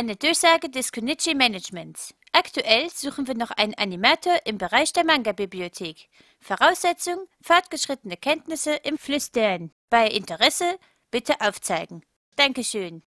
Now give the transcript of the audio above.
Eine Durchsage des Konichi Managements. Aktuell suchen wir noch einen Animator im Bereich der Manga-Bibliothek. Voraussetzung: fortgeschrittene Kenntnisse im Flüstern. Bei Interesse bitte aufzeigen. Dankeschön.